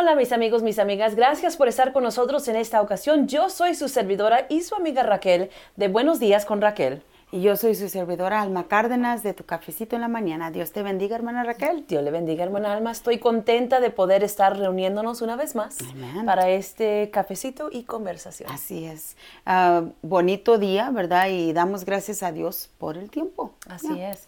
Hola mis amigos, mis amigas, gracias por estar con nosotros en esta ocasión. Yo soy su servidora y su amiga Raquel de Buenos Días con Raquel. Y yo soy su servidora Alma Cárdenas de Tu Cafecito en la Mañana. Dios te bendiga, hermana Raquel. Dios le bendiga, hermana Alma. Estoy contenta de poder estar reuniéndonos una vez más para este cafecito y conversación. Así es. Ah, bonito día, ¿verdad? Y damos gracias a Dios por el tiempo. Así es.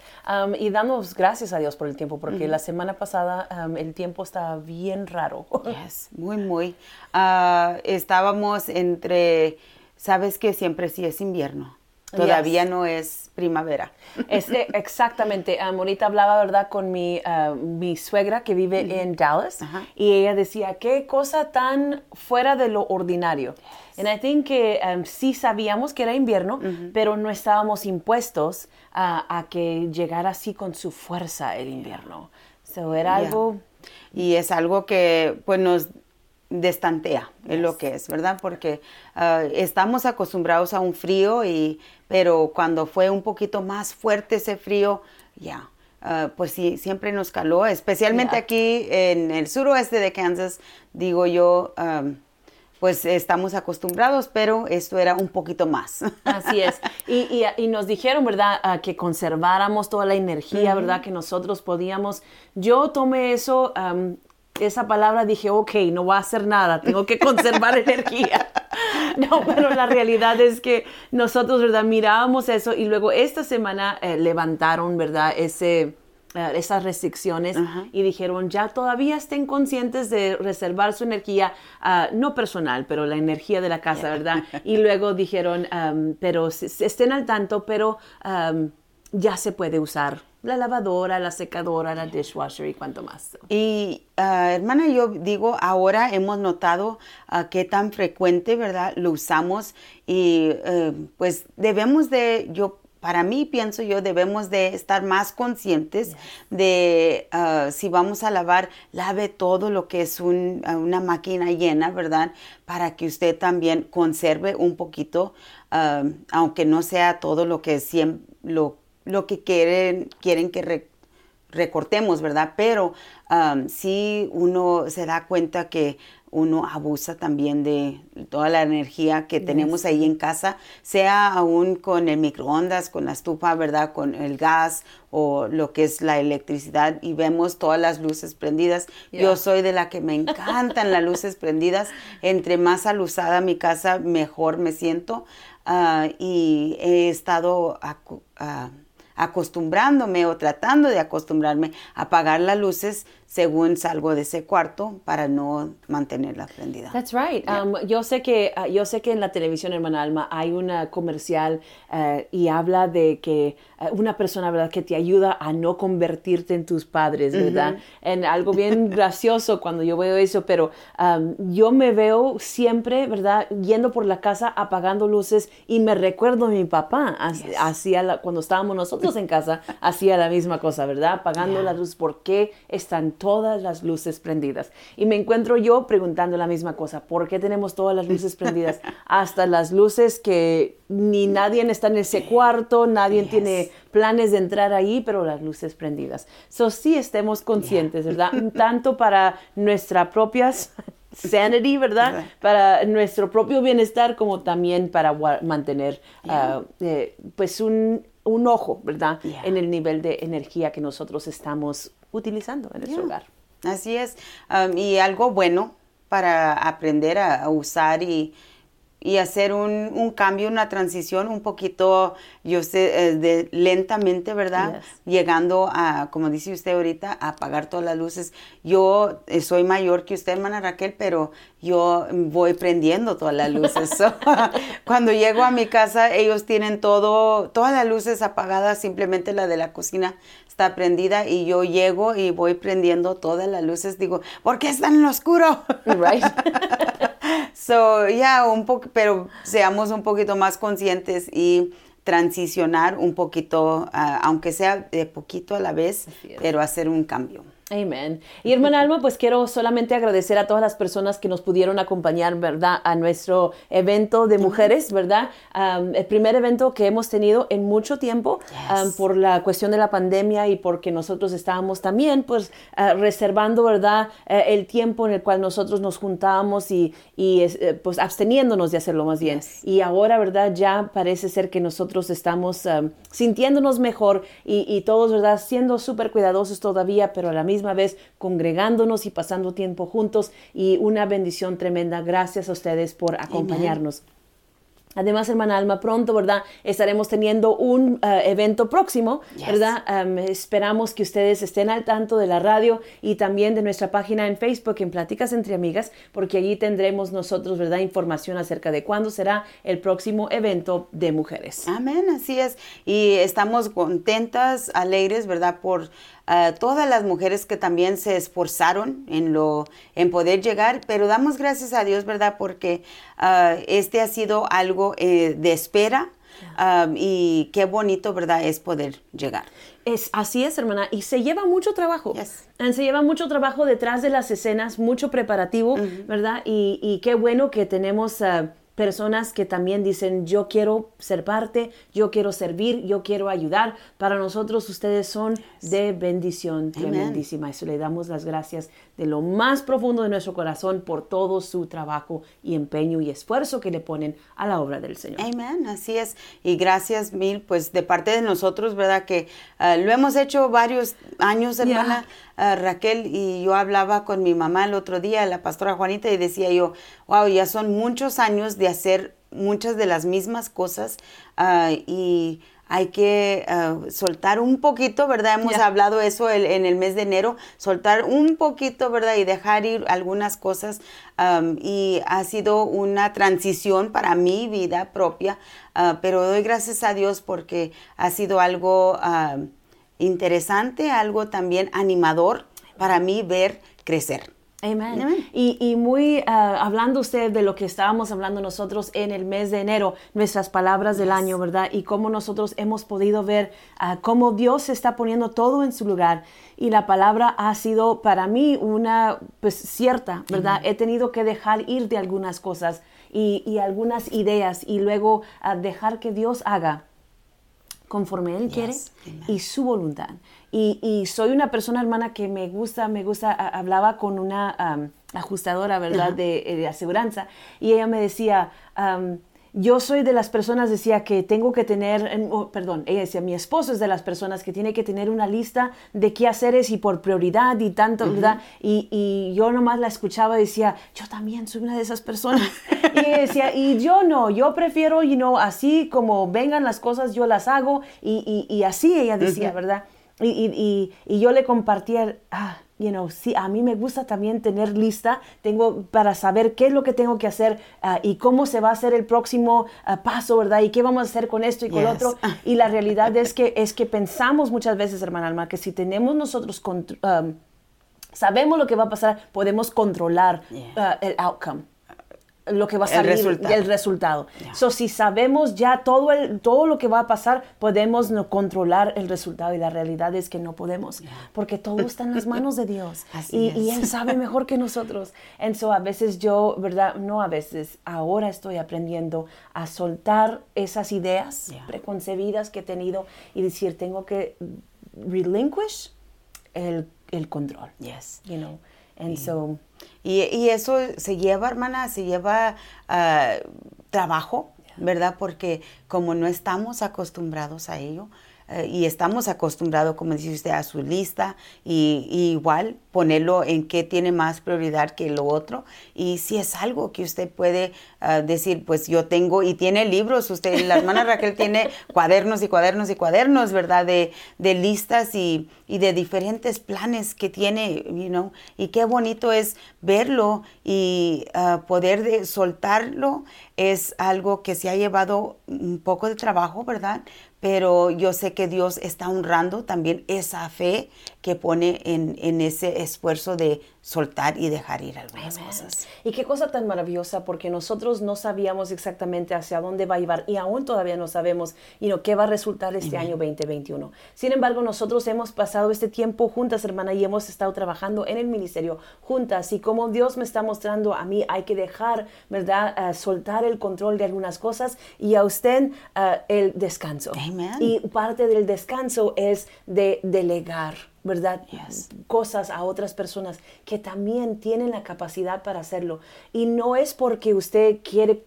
y damos gracias a Dios por el tiempo, porque la semana pasada el tiempo estaba bien raro. Yes, muy, muy. Ah, estábamos entre, sabes que siempre sí es invierno. Todavía no es primavera. Este, exactamente. Um, ahorita hablaba, ¿verdad?, con mi, uh, mi suegra que vive en Dallas y ella decía, qué cosa tan fuera de lo ordinario. Y I think que um, sí sabíamos que era invierno, pero no estábamos impuestos a que llegara así con su fuerza el invierno. So, era algo... Y es algo que pues nos destantea, es lo que es, ¿verdad? Porque uh, estamos acostumbrados a un frío, y, pero cuando fue un poquito más fuerte ese frío, ya, uh, pues sí, siempre nos caló, especialmente aquí en el suroeste de Kansas, digo yo, um, pues estamos acostumbrados, pero esto era un poquito más. Así es. Y, y, nos dijeron, ¿verdad?, que conserváramos toda la energía, ¿verdad?, que nosotros podíamos. Yo tomé eso um, esa palabra dije, ok, no voy a hacer nada, tengo que conservar energía. No, pero la realidad es que nosotros, ¿verdad? Mirábamos eso y luego esta semana eh, levantaron, ¿verdad? Ese, eh, esas restricciones y dijeron, ya todavía estén conscientes de reservar su energía, ah, no personal, pero la energía de la casa, ¿verdad? Y luego dijeron, um, pero estén al tanto, pero um, ya se puede usar la lavadora, la secadora, la dishwasher y cuanto más. Y ah, hermana, yo digo, ahora hemos notado uh, qué tan frecuente, ¿verdad? Lo usamos y eh, pues debemos de, yo para mí pienso yo debemos de estar más conscientes de ah, si vamos a lavar, lave todo lo que es una máquina llena, ¿verdad? Para que usted también conserve un poquito, aunque no sea todo lo que siempre, lo lo que quieren, quieren que recortemos, ¿verdad? Pero um, si uno se da cuenta que uno abusa también de toda la energía que tenemos ahí en casa, sea aún con el microondas, con la estufa, ¿verdad? Con el gas o lo que es la electricidad y vemos todas las luces prendidas. Yo soy de la que me encantan las luces prendidas. Entre más alusada mi casa, mejor me siento. Ah, y he estado... Uh, acostumbrándome o tratando de acostumbrarme a apagar las luces según salgo de ese cuarto para no mantenerla prendida. That's right. Um, yo sé que uh, yo sé que en la televisión, hermana Alma, hay una comercial uh, y habla de que uh, una persona, verdad, que te ayuda a no convertirte en tus padres, verdad. En algo bien gracioso cuando yo veo eso, pero um, yo me veo siempre, verdad, yendo por la casa apagando luces y me recuerdo a mi papá hacía cuando estábamos nosotros en casa hacía la misma cosa, verdad, apagando las luces. ¿Por qué están todas las luces prendidas. Y me encuentro yo preguntando la misma cosa, ¿por qué tenemos todas las luces prendidas? Hasta las luces que ni nadie está en ese cuarto, nadie tiene planes de entrar ahí, pero las luces prendidas. So sí estemos conscientes, ¿verdad? Tanto para nuestra propia sanity, ¿verdad? Para nuestro propio bienestar, como también para mantener, ah, eh, pues, un, un, ojo, ¿verdad? En el nivel de energía que nosotros estamos utilizando en nuestro hogar. Así es. Um, y algo bueno para aprender a usar y, y hacer un, un, cambio, una transición un poquito, yo sé, eh, de, lentamente, ¿verdad? Llegando a, como dice usted ahorita, a apagar todas las luces. Yo eh, soy mayor que usted, hermana Raquel, pero yo voy prendiendo todas las luces. Cuando llego a mi casa, ellos tienen todo, todas las luces apagadas, simplemente la de la cocina está prendida y yo llego y voy prendiendo todas las luces. Digo, ¿por qué están en lo oscuro? Right. so, ya, un poco, pero seamos un poquito más conscientes y transicionar un poquito, ah, aunque sea de poquito a la vez, pero hacer un cambio. Amén. Y hermana Alma, pues quiero solamente agradecer a todas las personas que nos pudieron acompañar, ¿verdad? A nuestro evento de mujeres, ¿verdad? el primer evento que hemos tenido en mucho tiempo por la cuestión de la pandemia y porque nosotros estábamos también, pues, ah, reservando, ¿verdad? Eh, el tiempo en el cual nosotros nos juntábamos y, y eh, pues, absteniéndonos de hacerlo más bien. Y ahora, ¿verdad? Ya parece ser que nosotros estamos sintiéndonos mejor y, y todos, ¿verdad? Siendo súper cuidadosos todavía, pero a la misma vez congregándonos y pasando tiempo juntos y una bendición tremenda. Gracias a ustedes por acompañarnos. Además, hermana Alma, pronto, ¿verdad? Estaremos teniendo un eh, evento próximo, ¿verdad? esperamos que ustedes estén al tanto de la radio y también de nuestra página en Facebook en Pláticas entre Amigas, porque allí tendremos nosotros, ¿verdad? Información acerca de cuándo será el próximo evento de mujeres. Amén, así es. Y estamos contentas, alegres, ¿verdad? Por todas las mujeres que también se esforzaron en, lo, en poder llegar, pero damos gracias a Dios, ¿verdad? Porque ah, este ha sido algo eh, de espera. y qué bonito, ¿verdad? Es poder llegar. Es, así es, hermana. Y se lleva mucho trabajo. Se lleva mucho trabajo detrás de las escenas, mucho preparativo, ¿verdad? Y, qué bueno que tenemos ah, personas que también dicen, yo quiero ser parte, yo quiero servir, yo quiero ayudar. Para nosotros ustedes son de bendición tremendísima. Eso le damos las gracias de lo más profundo de nuestro corazón por todo su trabajo y empeño y esfuerzo que le ponen a la obra del Señor. Amén, así es. Y gracias mil, pues de parte de nosotros, ¿verdad? Que ah, lo hemos hecho varios años, hermana. Ah, Raquel y yo hablaba con mi mamá el otro día, la pastora Juanita, y decía yo, wow, ya son muchos años de hacer muchas de las mismas cosas ah, y hay que soltar un poquito, ¿verdad? Hemos hablado eso en el mes de enero, soltar un poquito, ¿verdad? Y dejar ir algunas cosas. y ha sido una transición para mi vida propia, ah, pero doy gracias a Dios porque ha sido algo interesante, algo también animador para mí ver crecer. Amén. Y, muy ah, hablando usted de lo que estábamos hablando nosotros en el mes de enero, nuestras palabras del año, ¿verdad? Y cómo nosotros hemos podido ver ah, cómo Dios está poniendo todo en su lugar. Y la palabra ha sido para mí una, pues cierta, ¿verdad? He tenido que dejar ir de algunas cosas y, algunas ideas y luego ah, dejar que Dios haga conforme Él quiere y su voluntad. Y, soy una persona, hermana, que me gusta, me gusta, hablaba con una ajustadora, ¿verdad?, de, de, aseguranza, y ella me decía, yo soy de las personas, decía, que tengo que tener, oh, perdón, ella decía, mi esposo es de las personas que tiene que tener una lista de qué haceres y por prioridad y tanto, ¿verdad? Y, y, yo nomás la escuchaba y decía, yo también soy una de esas personas. y ella decía, y yo no, yo prefiero, you know, así como vengan las cosas, yo las hago y, y, así ella decía, ¿verdad? Y, yo le compartía, ah, you know, sí, a mí me gusta también tener lista, tengo para saber qué es lo que tengo que hacer ah, y cómo se va a hacer el próximo ah, paso, ¿verdad? Y qué vamos a hacer con esto y con lo otro. Y la realidad es que, es que pensamos muchas veces, hermana Alma, que si tenemos nosotros, um, sabemos lo que va a pasar, podemos controlar ah, el outcome lo que va a salir, el resultado. So, si sabemos ya todo, el, todo lo que va a pasar, podemos no controlar el resultado y la realidad es que no podemos, porque todo está en las manos de Dios y, y, Él sabe mejor que nosotros. En so, a veces yo, ¿verdad? No a veces, ahora estoy aprendiendo a soltar esas ideas preconcebidas que he tenido y decir, tengo que relinquish el, el control. Yes. You know, and so y, eso se lleva, hermana, se lleva ah, trabajo, ¿verdad? Porque como no estamos acostumbrados a ello, eh, y estamos acostumbrados, como dice usted, a su lista y, igual ponerlo en qué tiene más prioridad que lo otro. Y si es algo que usted puede ah, decir, pues yo tengo y tiene libros, usted, la hermana Raquel tiene cuadernos y cuadernos y cuadernos, ¿verdad? De, de listas y, y, de diferentes planes que tiene, you know, y qué bonito es verlo y ah, poder soltarlo es algo que se ha llevado un poco de trabajo, ¿verdad? pero yo sé que Dios está honrando también esa fe que pone en, ese esfuerzo de, soltar y dejar ir algunas cosas. Y qué cosa tan maravillosa, porque nosotros no sabíamos exactamente hacia dónde va a llevar y aún todavía no sabemos y no qué va a resultar este año 2021. Sin embargo, nosotros hemos pasado este tiempo juntas, hermana, y hemos estado trabajando en el ministerio juntas. Y como Dios me está mostrando a mí, hay que dejar, ¿verdad?, uh, soltar el control de algunas cosas y a usted uh, el descanso. Amen. Y parte del descanso es de delegar. ¿Verdad? Yes. Cosas a otras personas que también tienen la capacidad para hacerlo. Y no es porque usted quiere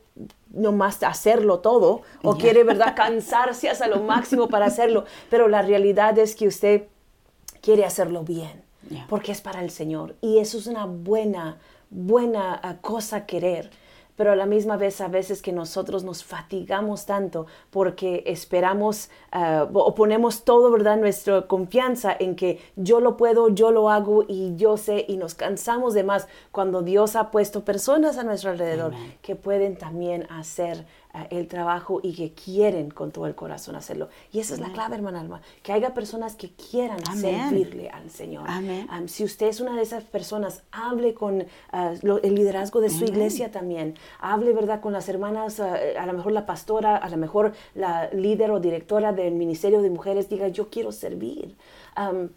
nomás hacerlo todo o quiere, ¿verdad?, cansarse hasta lo máximo para hacerlo, pero la realidad es que usted quiere hacerlo bien, Yeah. porque es para el Señor. Y eso es una buena, buena ah, cosa querer. Pero a la misma vez, a veces que nosotros nos fatigamos tanto porque esperamos ah, o ponemos todo, ¿verdad?, nuestra confianza en que yo lo puedo, yo lo hago y yo sé, y nos cansamos de más cuando Dios ha puesto personas a nuestro alrededor Amen. que pueden también hacer el trabajo y que quieren con todo el corazón hacerlo. Y esa es la clave, hermana Alma, que haya personas que quieran Amén. servirle al Señor. Amén. Um, si usted es una de esas personas, hable con ah, lo- el liderazgo de su iglesia también. Hable, ¿verdad?, con las hermanas, ah, a lo mejor la pastora, a lo mejor la líder o directora del Ministerio de Mujeres, diga, yo quiero servir. Um,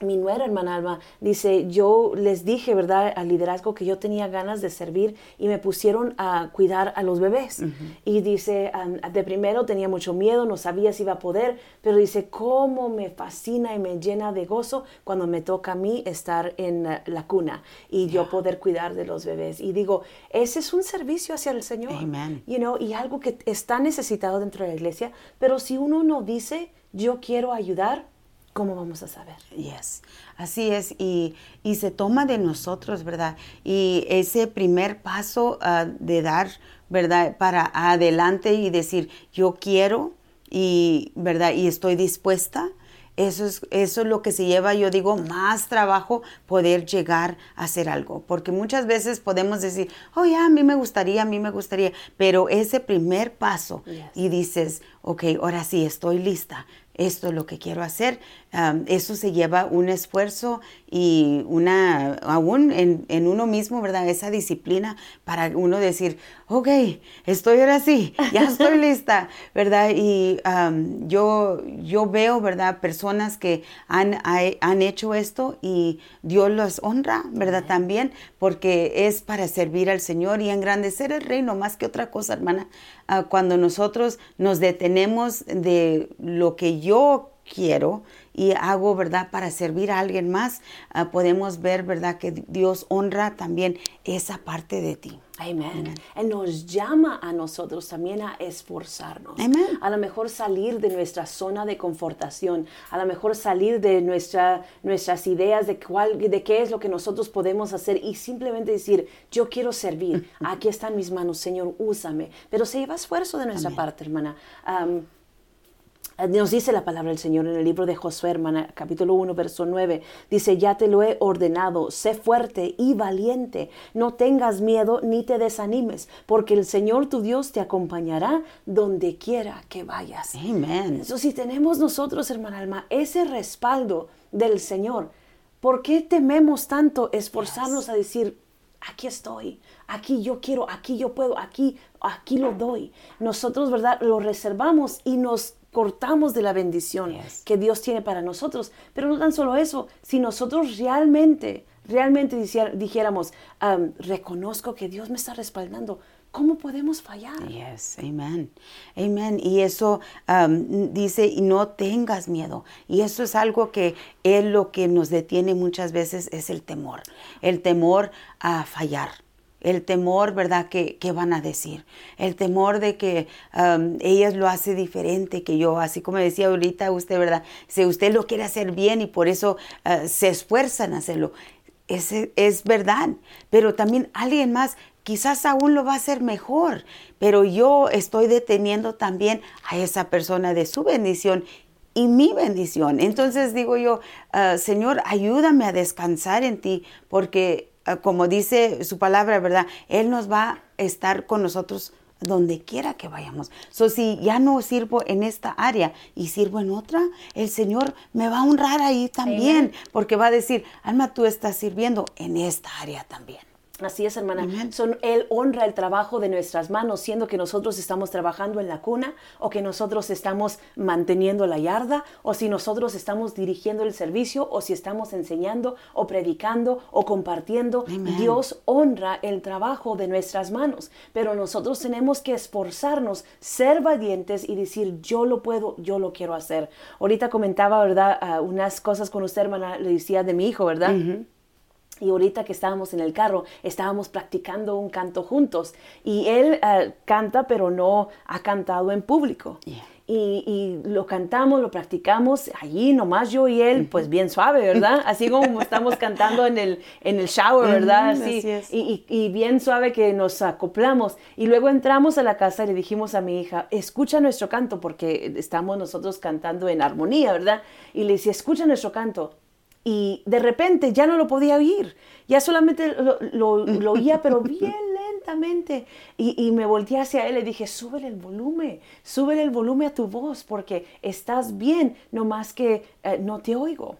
mi nuera, hermana Alma, dice, yo les dije, ¿verdad?, al liderazgo que yo tenía ganas de servir y me pusieron a cuidar a los bebés. Y dice, um, de primero tenía mucho miedo, no sabía si iba a poder, pero dice, cómo me fascina y me llena de gozo cuando me toca a mí estar en uh, la cuna y yo poder cuidar de los bebés. Y digo, ese es un servicio hacia el Señor. Amen. You know, y algo que está necesitado dentro de la iglesia, pero si uno no dice, yo quiero ayudar, ¿cómo vamos a saber? Yes, así es, y, y se toma de nosotros, ¿verdad? Y ese primer paso ah, de dar, ¿verdad? Para adelante y decir, yo quiero, y, ¿verdad? Y estoy dispuesta. Eso es, eso es lo que se lleva, yo digo, más trabajo poder llegar a hacer algo. Porque muchas veces podemos decir, oh, ya, a mí me gustaría, a mí me gustaría. Pero ese primer paso Yes. y dices, ok, ahora sí, estoy lista. Esto es lo que quiero hacer. Um, eso se lleva un esfuerzo y una, aún en, en uno mismo, ¿verdad? Esa disciplina para uno decir, ok, estoy ahora sí, ya estoy lista, ¿verdad? Y um, yo, yo veo, ¿verdad? Personas que han, ha- han hecho esto y Dios los honra, ¿verdad? También, porque es para servir al Señor y engrandecer el reino más que otra cosa, hermana. Ah, cuando nosotros nos detenemos de lo que yo quiero y hago, ¿verdad? Para servir a alguien más, ah, podemos ver, ¿verdad? Que Dios honra también esa parte de ti. Amén. Él nos llama a nosotros también a esforzarnos. Amén. A lo mejor salir de nuestra zona de confortación, a lo mejor salir de nuestra, nuestras ideas de, cuál, de qué es lo que nosotros podemos hacer y simplemente decir, yo quiero servir, aquí están mis manos, Señor, úsame. Pero se lleva esfuerzo de nuestra parte, hermana. Am, nos dice la palabra del Señor en el libro de Josué, hermana, capítulo 1, verso 9. Dice, ya te lo he ordenado, sé fuerte y valiente, no tengas miedo ni te desanimes, porque el Señor tu Dios te acompañará donde quiera que vayas. Amén. Eso si tenemos nosotros, hermana Alma, ese respaldo del Señor, ¿por qué tememos tanto esforzarnos a decir, aquí estoy, aquí yo quiero, aquí yo puedo, aquí, aquí lo doy? Nosotros, ¿verdad? Lo reservamos y nos cortamos de la bendición Yes. que Dios tiene para nosotros. Pero no tan solo eso, si nosotros realmente, realmente dijéramos, am, reconozco que Dios me está respaldando, ¿cómo podemos fallar? Yes, amén. Amén. Y eso um, dice, y no tengas miedo. Y eso es algo que es lo que nos detiene muchas veces, es el temor. El temor a fallar. El temor, ¿verdad? Que, que van a decir. El temor de que ellas lo hace diferente que yo. Así como decía ahorita usted, ¿verdad? Si usted lo quiere hacer bien y por eso uh, se esfuerzan a hacerlo. Ese es verdad, pero también alguien más quizás aún lo va a hacer mejor, pero yo estoy deteniendo también a esa persona de su bendición y mi bendición. Entonces digo yo, ah, Señor, ayúdame a descansar en ti, porque ah, como dice su palabra, ¿verdad? Él nos va a estar con nosotros donde quiera que vayamos. So, si ya no sirvo en esta área y sirvo en otra, el Señor me va a honrar ahí también, porque va a decir, Alma, tú estás sirviendo en esta área también. Así es, hermana. Son, él honra el trabajo de nuestras manos, siendo que nosotros estamos trabajando en la cuna, o que nosotros estamos manteniendo la yarda, o si nosotros estamos dirigiendo el servicio, o si estamos enseñando, o predicando, o compartiendo. Dios honra el trabajo de nuestras manos, pero nosotros tenemos que esforzarnos, ser valientes y decir, yo lo puedo, yo lo quiero hacer. Ahorita comentaba, ¿verdad? Ah, unas cosas con usted, hermana, le decía de mi hijo, ¿verdad? Y ahorita que estábamos en el carro, estábamos practicando un canto juntos. Y él eh, canta, pero no ha cantado en público. Y, lo cantamos, lo practicamos allí, nomás yo y él, pues bien suave, ¿verdad? Así como estamos cantando en el, en el shower, ¿verdad? Así, y, y, bien suave que nos acoplamos. Y luego entramos a la casa y le dijimos a mi hija, escucha nuestro canto, porque estamos nosotros cantando en armonía, ¿verdad? Y le decía, escucha nuestro canto y de repente ya no lo podía oír, ya solamente lo, oía, pero bien lentamente. Y, me volteé hacia él y dije, súbele el volumen, súbele el volumen a tu voz, porque estás bien, no más que eh, no te oigo.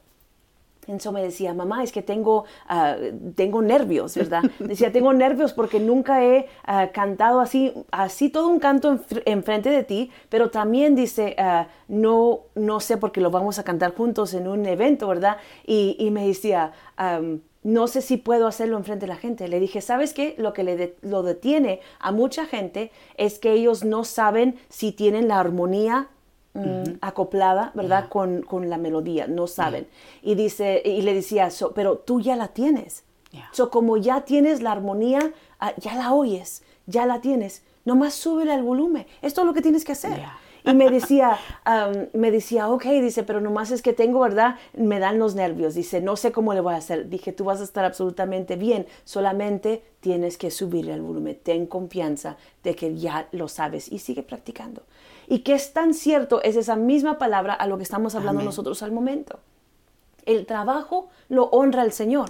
Entonces me decía, mamá, es que tengo, ah, tengo nervios, ¿verdad? Decía, tengo nervios porque nunca he ah, cantado así, así todo un canto enfrente de ti, pero también dice, ah, no, no sé porque lo vamos a cantar juntos en un evento, ¿verdad? Y, me decía, no sé si puedo hacerlo enfrente de la gente. Le dije, ¿sabes qué? Lo que le lo detiene a mucha gente es que ellos no saben si tienen la armonía Mm, acoplada, ¿verdad? Con, con, la melodía, no saben. Y, dice, y le decía, pero tú ya la tienes. So, como ya tienes la armonía, ah, ya la oyes, ya la tienes, nomás súbele al volumen. Esto es lo que tienes que hacer. Y me decía, me decía, ok, dice, pero nomás es que tengo, ¿verdad? Me dan los nervios. Dice, no sé cómo le voy a hacer. Dije, tú vas a estar absolutamente bien. Solamente tienes que subirle al volumen. Ten confianza de que ya lo sabes y sigue practicando. Y que es tan cierto es esa misma palabra a lo que estamos hablando nosotros al momento. El trabajo lo honra el Señor.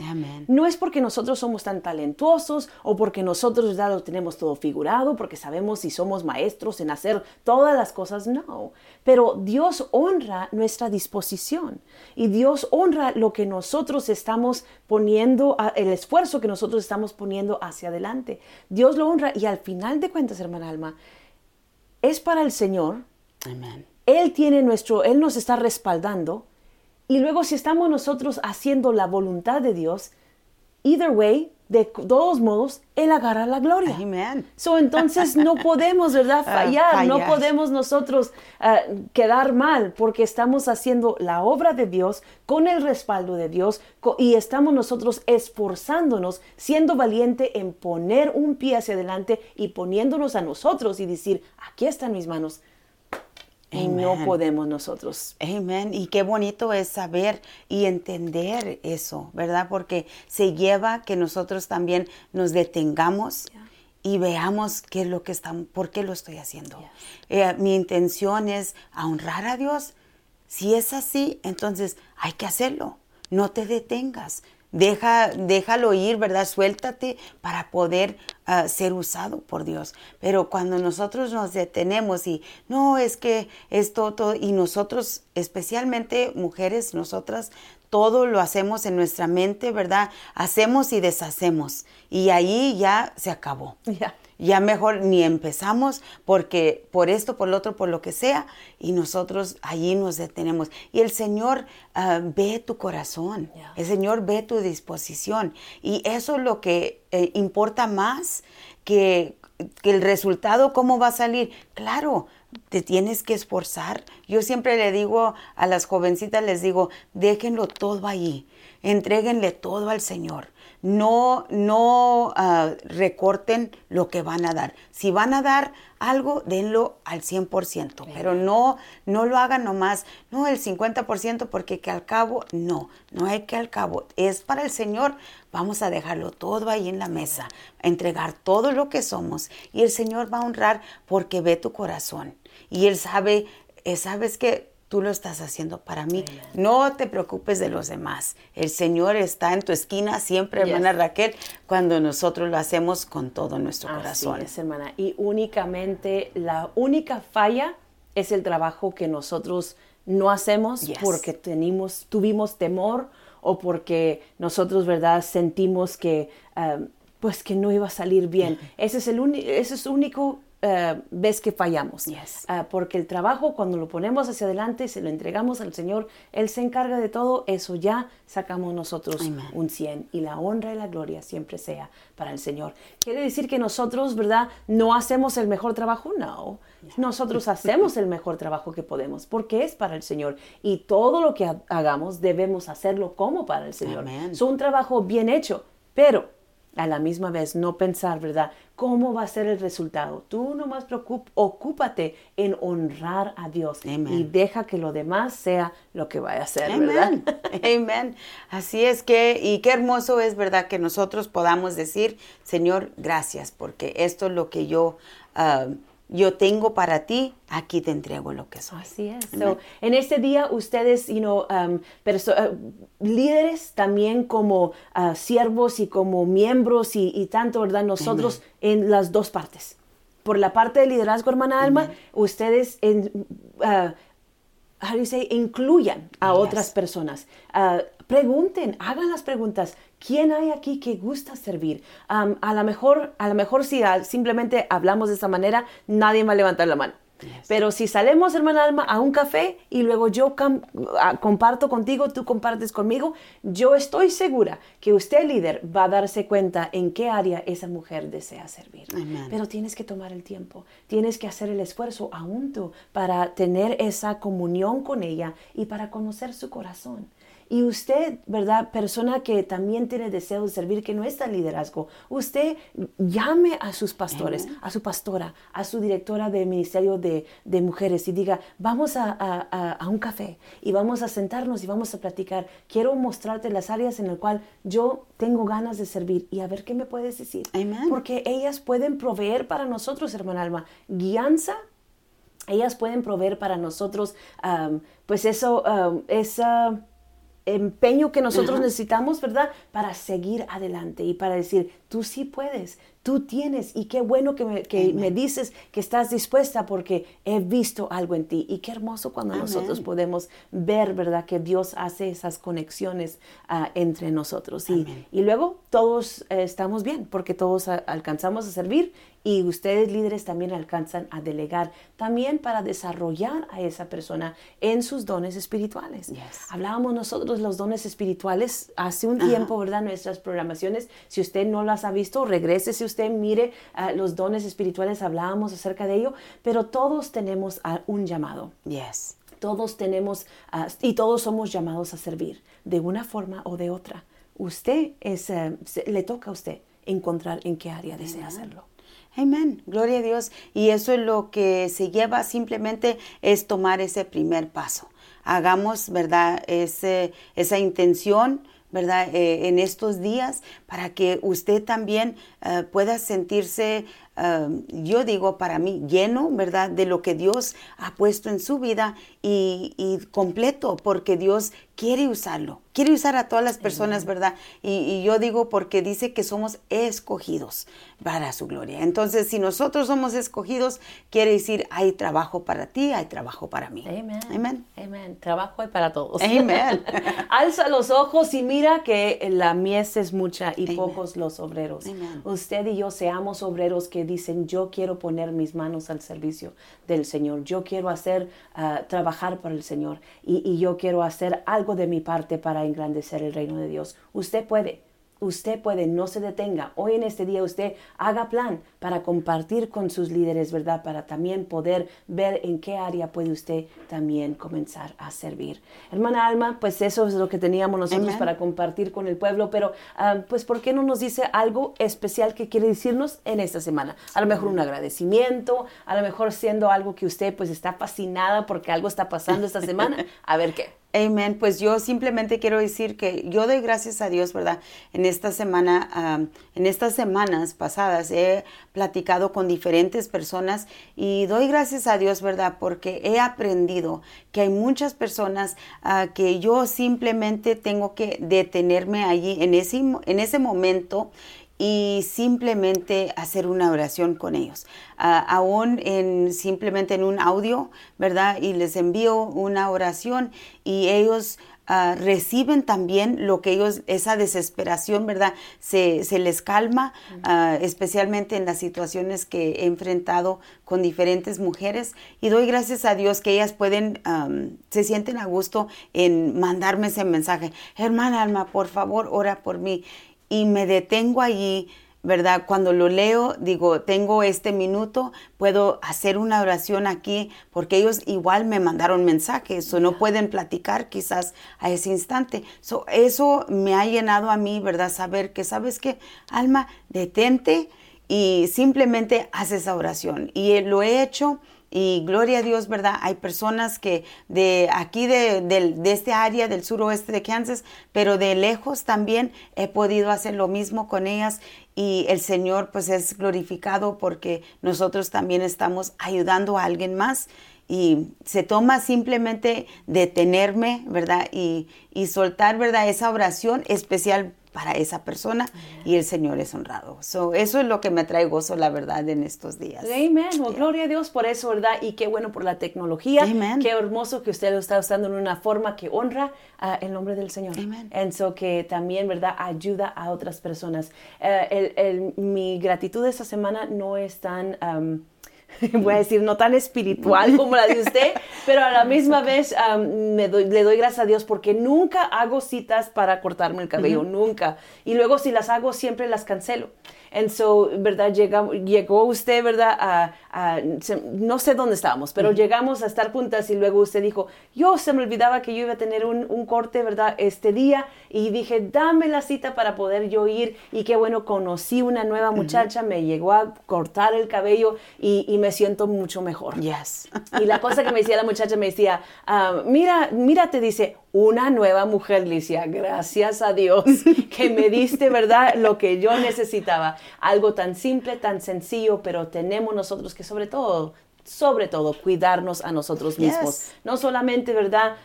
No es porque nosotros somos tan talentosos o porque nosotros ya lo tenemos todo figurado, porque sabemos si somos maestros en hacer todas las cosas, no. Pero Dios honra nuestra disposición y Dios honra lo que nosotros estamos poniendo, el esfuerzo que nosotros estamos poniendo hacia adelante. Dios lo honra y al final de cuentas, hermana Alma, es para el Señor. Él tiene nuestro, Él nos está respaldando. Y luego si estamos nosotros haciendo la voluntad de Dios, either way, de todos modos, Él agarra la gloria. Amen. So, entonces no podemos, ¿verdad? Ah, fallar, no podemos nosotros ah, quedar mal porque estamos haciendo la obra de Dios con el respaldo de Dios y estamos nosotros esforzándonos, siendo valiente en poner un pie hacia adelante y poniéndonos a nosotros y decir, aquí están mis manos, y no podemos nosotros. Amén. Y qué bonito es saber y entender eso, ¿verdad? Porque se lleva que nosotros también nos detengamos y veamos qué es lo que estamos, por qué lo estoy haciendo. Eh, mi intención es honrar a Dios. Si es así, entonces hay que hacerlo. No te detengas. Deja, déjalo ir, ¿verdad? Suéltate para poder ah, ser usado por Dios. Pero cuando nosotros nos detenemos y no es que esto, todo, y nosotros, especialmente mujeres, nosotras, todo lo hacemos en nuestra mente, ¿verdad? Hacemos y deshacemos. Y ahí ya se acabó. Ya ya mejor ni empezamos porque por esto, por lo otro, por lo que sea, y nosotros allí nos detenemos. Y el Señor ah, ve tu corazón, el Señor ve tu disposición, y eso es lo que eh, importa más que, que el resultado, cómo va a salir. Claro, te tienes que esforzar. Yo siempre le digo a las jovencitas, les digo, déjenlo todo allí, entréguenle todo al Señor. No, no ah, recorten lo que van a dar. Si van a dar algo, denlo al 100%, pero no, no lo hagan nomás, no el 50% porque que al cabo, no, no hay que al cabo, es para el Señor, vamos a dejarlo todo ahí en la mesa, entregar todo lo que somos y el Señor va a honrar porque ve tu corazón. Y Él sabe, eh, sabes que tú lo estás haciendo para mí. No te preocupes de los demás. El Señor está en tu esquina siempre, hermana Raquel, cuando nosotros lo hacemos con todo nuestro Así corazón. es, hermana. Y únicamente la única falla es el trabajo que nosotros no hacemos Yes. porque tenimos, tuvimos temor o porque nosotros, ¿verdad?, sentimos que, um, pues, que no iba a salir bien. Ese es el ese es el único uh, vez que fallamos. Yes. Ah, porque el trabajo, cuando lo ponemos hacia adelante, se lo entregamos al Señor, Él se encarga de todo, eso ya sacamos nosotros Amen. un 100 y la honra y la gloria siempre sea para el Señor. ¿Quiere decir que nosotros, verdad, no hacemos el mejor trabajo? No. Nosotros hacemos el mejor trabajo que podemos porque es para el Señor y todo lo que ha- hagamos debemos hacerlo como para el Señor. Es un trabajo bien hecho, pero a la misma vez no pensar, ¿verdad? ¿Cómo va a ser el resultado? Tú nomás preocup- ocúpate en honrar a Dios y deja que lo demás sea lo que vaya a ser, ¿verdad? Amén. Amén. Así es que, y qué hermoso es, ¿verdad? Que nosotros podamos decir, Señor, gracias, porque esto es lo que yo, ah, yo tengo para ti, aquí te entrego lo que soy. Así es. So, en este día ustedes, you know, um, uh, líderes también como uh, siervos y como miembros y, y tanto, ¿verdad? Nosotros en las dos partes. Por la parte de liderazgo, hermana Alma, ustedes en, uh, how do you say, incluyan a Yes. otras personas. Pregunten, hagan las preguntas. ¿Quién hay aquí que gusta servir? Am, a lo mejor, a lo mejor si simplemente hablamos de esa manera, nadie va a levantar la mano. Pero si salemos, hermana Alma, a un café y luego yo comparto contigo, tú compartes conmigo, yo estoy segura que usted, líder, va a darse cuenta en qué área esa mujer desea servir. Amén. Pero tienes que tomar el tiempo, tienes que hacer el esfuerzo aún tú para tener esa comunión con ella y para conocer su corazón. Y usted, ¿verdad? Persona que también tiene deseo de servir, que no está en liderazgo, usted llame a sus pastores, a su pastora, a su directora de ministerio de, de mujeres y diga, vamos a, a- a- a un café y vamos a sentarnos y vamos a platicar. Quiero mostrarte las áreas en las cuales yo tengo ganas de servir y a ver qué me puedes decir. Amén. Porque ellas pueden proveer para nosotros, hermana Alma, guianza ellas pueden proveer para nosotros, pues eso, am, ese empeño que nosotros necesitamos, ¿verdad? Para seguir adelante y para decir, tú sí puedes, tú tienes y qué bueno que me, que me dices que estás dispuesta porque he visto algo en ti. Y qué hermoso cuando nosotros podemos ver, ¿verdad? Que Dios hace esas conexiones ah, entre nosotros. Y, y luego todos eh, estamos bien porque todos a- alcanzamos a servir y ustedes líderes también alcanzan a delegar también para desarrollar a esa persona en sus dones espirituales. Yes. Hablábamos nosotros los dones espirituales hace un tiempo, ¿verdad? Nuestras programaciones, si usted no las ha visto, regrese si usted mire ah, los dones espirituales, hablábamos acerca de ello, pero todos tenemos un llamado. Yes. Todos tenemos ah, y todos somos llamados a servir de una forma o de otra. Usted es, eh, se- le toca a usted encontrar en qué área desea hacerlo. Amén, gloria a Dios. Y eso es lo que se lleva simplemente es tomar ese primer paso. Hagamos, ¿verdad? Esa intención, ¿verdad? Eh, en estos días para que usted también eh, pueda sentirse, eh, yo digo para mí, lleno, ¿verdad? De lo que Dios ha puesto en su vida y, y completo, porque Dios quiere usarlo. Quiere usar a todas las personas, ¿verdad? Y, y yo digo porque dice que somos escogidos para su gloria. Entonces, si nosotros somos escogidos, quiere decir hay trabajo para ti, hay trabajo para mí. Amén. Amén. Amén. Trabajo hay para todos. Amén. Alza los ojos y mira que la mies es mucha y pocos los obreros. Amén. Usted y yo seamos obreros que dicen, yo quiero poner mis manos al servicio del Señor. Yo quiero hacer, ah, trabajar para el Señor. Y, y yo quiero hacer algo de mi parte para engrandecer el reino de Dios. Usted puede. Usted puede, no se detenga. Hoy en este día usted haga plan para compartir con sus líderes, ¿verdad? Para también poder ver en qué área puede usted también comenzar a servir. Hermana Alma, pues eso es lo que teníamos nosotros para compartir con el pueblo, pero ah, pues ¿por qué no nos dice algo especial que quiere decirnos en esta semana? A lo mejor un agradecimiento, a lo mejor siendo algo que usted pues está fascinada porque algo está pasando esta semana. A ver qué. Amén. Pues yo simplemente quiero decir que yo doy gracias a Dios, ¿verdad? En esta semana, en estas semanas pasadas he platicado con diferentes personas y doy gracias a Dios, ¿verdad? Porque he aprendido que hay muchas personas ah, que yo simplemente tengo que detenerme allí en ese, en ese momento y simplemente hacer una oración con ellos. Ah, aún en simplemente en un audio, ¿verdad? Y les envío una oración y ellos ah, reciben también lo que ellos, esa desesperación, ¿verdad? Se, les calma, ah, especialmente en las situaciones que he enfrentado con diferentes mujeres. Y doy gracias a Dios que ellas pueden, se sienten a gusto en mandarme ese mensaje. Hermana Alma, por favor, ora por mí y me detengo allí, ¿verdad? Cuando lo leo, digo, tengo este minuto, puedo hacer una oración aquí, porque ellos igual me mandaron mensajes, o no pueden platicar quizás a ese instante. eso me ha llenado a mí, ¿verdad? Saber que, ¿sabes qué? Alma, detente y simplemente haz esa oración. Y lo he hecho y gloria a Dios, ¿verdad? Hay personas que de aquí, de, de, este área del suroeste de Kansas, pero de lejos también he podido hacer lo mismo con ellas y el Señor pues es glorificado porque nosotros también estamos ayudando a alguien más y se toma simplemente detenerme, ¿verdad? Y, y soltar, ¿verdad? Esa oración especial para esa persona y el Señor es honrado. So, eso es lo que me trae gozo, la verdad, en estos días. Amén. Gloria a Dios por eso, ¿verdad? Y qué bueno por la tecnología. Amen. Qué hermoso que usted lo está usando en una forma que honra uh, el nombre del Señor. Amén. eso que también, ¿verdad? Ayuda a otras personas. Eh, el, mi gratitud esta semana no es tan... voy a decir, no tan espiritual como la de usted, pero a la misma vez me le doy gracias a Dios porque nunca hago citas para cortarme el cabello, nunca. Y luego si las hago, siempre las cancelo. And so, ¿verdad? llegó usted, ¿verdad? A, no sé dónde estábamos, pero llegamos a estar juntas y luego usted dijo, yo se me olvidaba que yo iba a tener un, corte, ¿verdad? Este día y dije, dame la cita para poder yo ir y qué bueno, conocí una nueva muchacha, me llegó a cortar el cabello y, me siento mucho mejor. Yes. Y la cosa que me decía la muchacha me decía, ah, mira, mira, te dice, una nueva mujer, Licia. Gracias a Dios que me diste, ¿verdad? Lo que yo necesitaba. Algo tan simple, tan sencillo, pero tenemos nosotros que sobre todo sobre todo cuidarnos a nosotros mismos. No solamente, ¿verdad?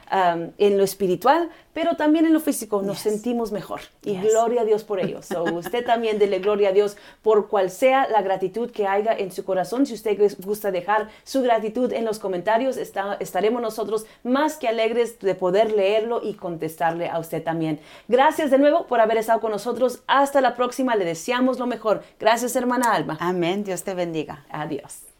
en lo espiritual, pero también en lo físico. Nos sentimos mejor. Y gloria a Dios por ello. usted también dele gloria a Dios por cual sea la gratitud que haya en su corazón. Si usted gusta dejar su gratitud en los comentarios, estaremos nosotros más que alegres de poder leerlo y contestarle a usted también. Gracias de nuevo por haber estado con nosotros. Hasta la próxima. Le deseamos lo mejor. Gracias, hermana Alma. Amén. Dios te bendiga. Adiós.